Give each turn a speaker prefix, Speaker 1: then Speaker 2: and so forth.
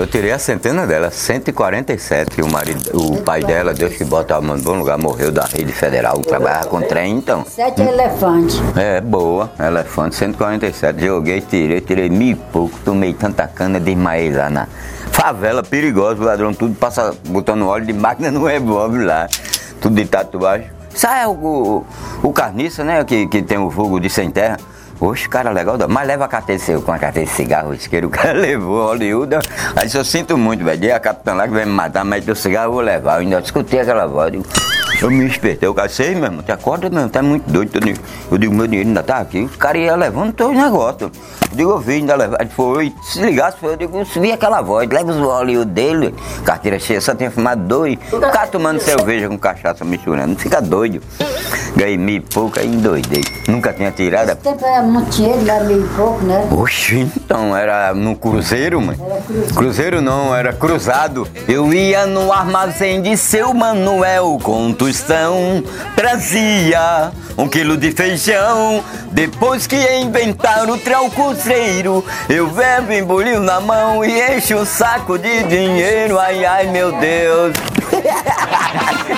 Speaker 1: eu tirei a centena dela, 147. O, marido, o pai dela, Deus que bota a mão no bom lugar, morreu da rede federal, trabalhava com trem, então.
Speaker 2: Sete elefantes.
Speaker 1: É, boa, elefante, 147. Joguei, tirei, tirei mil e pouco, tomei tanta cana, desmaiei lá na favela perigosa, o ladrão tudo passa botando óleo de máquina no revólver lá, tudo de tatuagem. Sai o, o, o carniça, né, que, que tem o fogo de sem terra. Oxe, cara legal, mas leva a carteira de com a carteira de cigarro, isqueiro, o cara levou, Hollywood. Aí eu sinto muito, velho. A capitã lá que vai me matar, mas o cigarro eu vou levar. Eu ainda escutei aquela voz. Eu, eu me espertei, eu cacei, meu irmão, te acorda mesmo, tá muito doido. Eu digo, meu dinheiro ainda tá aqui. Os caras iam levando os negócios. Eu digo, eu vi, ainda levar. Ele foi, se ligasse, eu digo, eu vi aquela voz, leva os Hollywood dele, carteira cheia, só tinha fumado dois. O cara tomando cerveja com cachaça misturando, fica doido. Ganhei mil e pouco, aí endoidei. Nunca tinha tirado.
Speaker 2: Esse tempo era muito dinheiro, era mil e pouco, né?
Speaker 1: Oxi, então era no cruzeiro, mãe? Era cruzeiro. cruzeiro não, era cruzado. Eu ia no armazém de seu Manuel com tostão, trazia um quilo de feijão. Depois que inventaram o traucuzeiro, eu bebo embolio na mão e encho o saco de dinheiro. Ai, ai, meu Deus.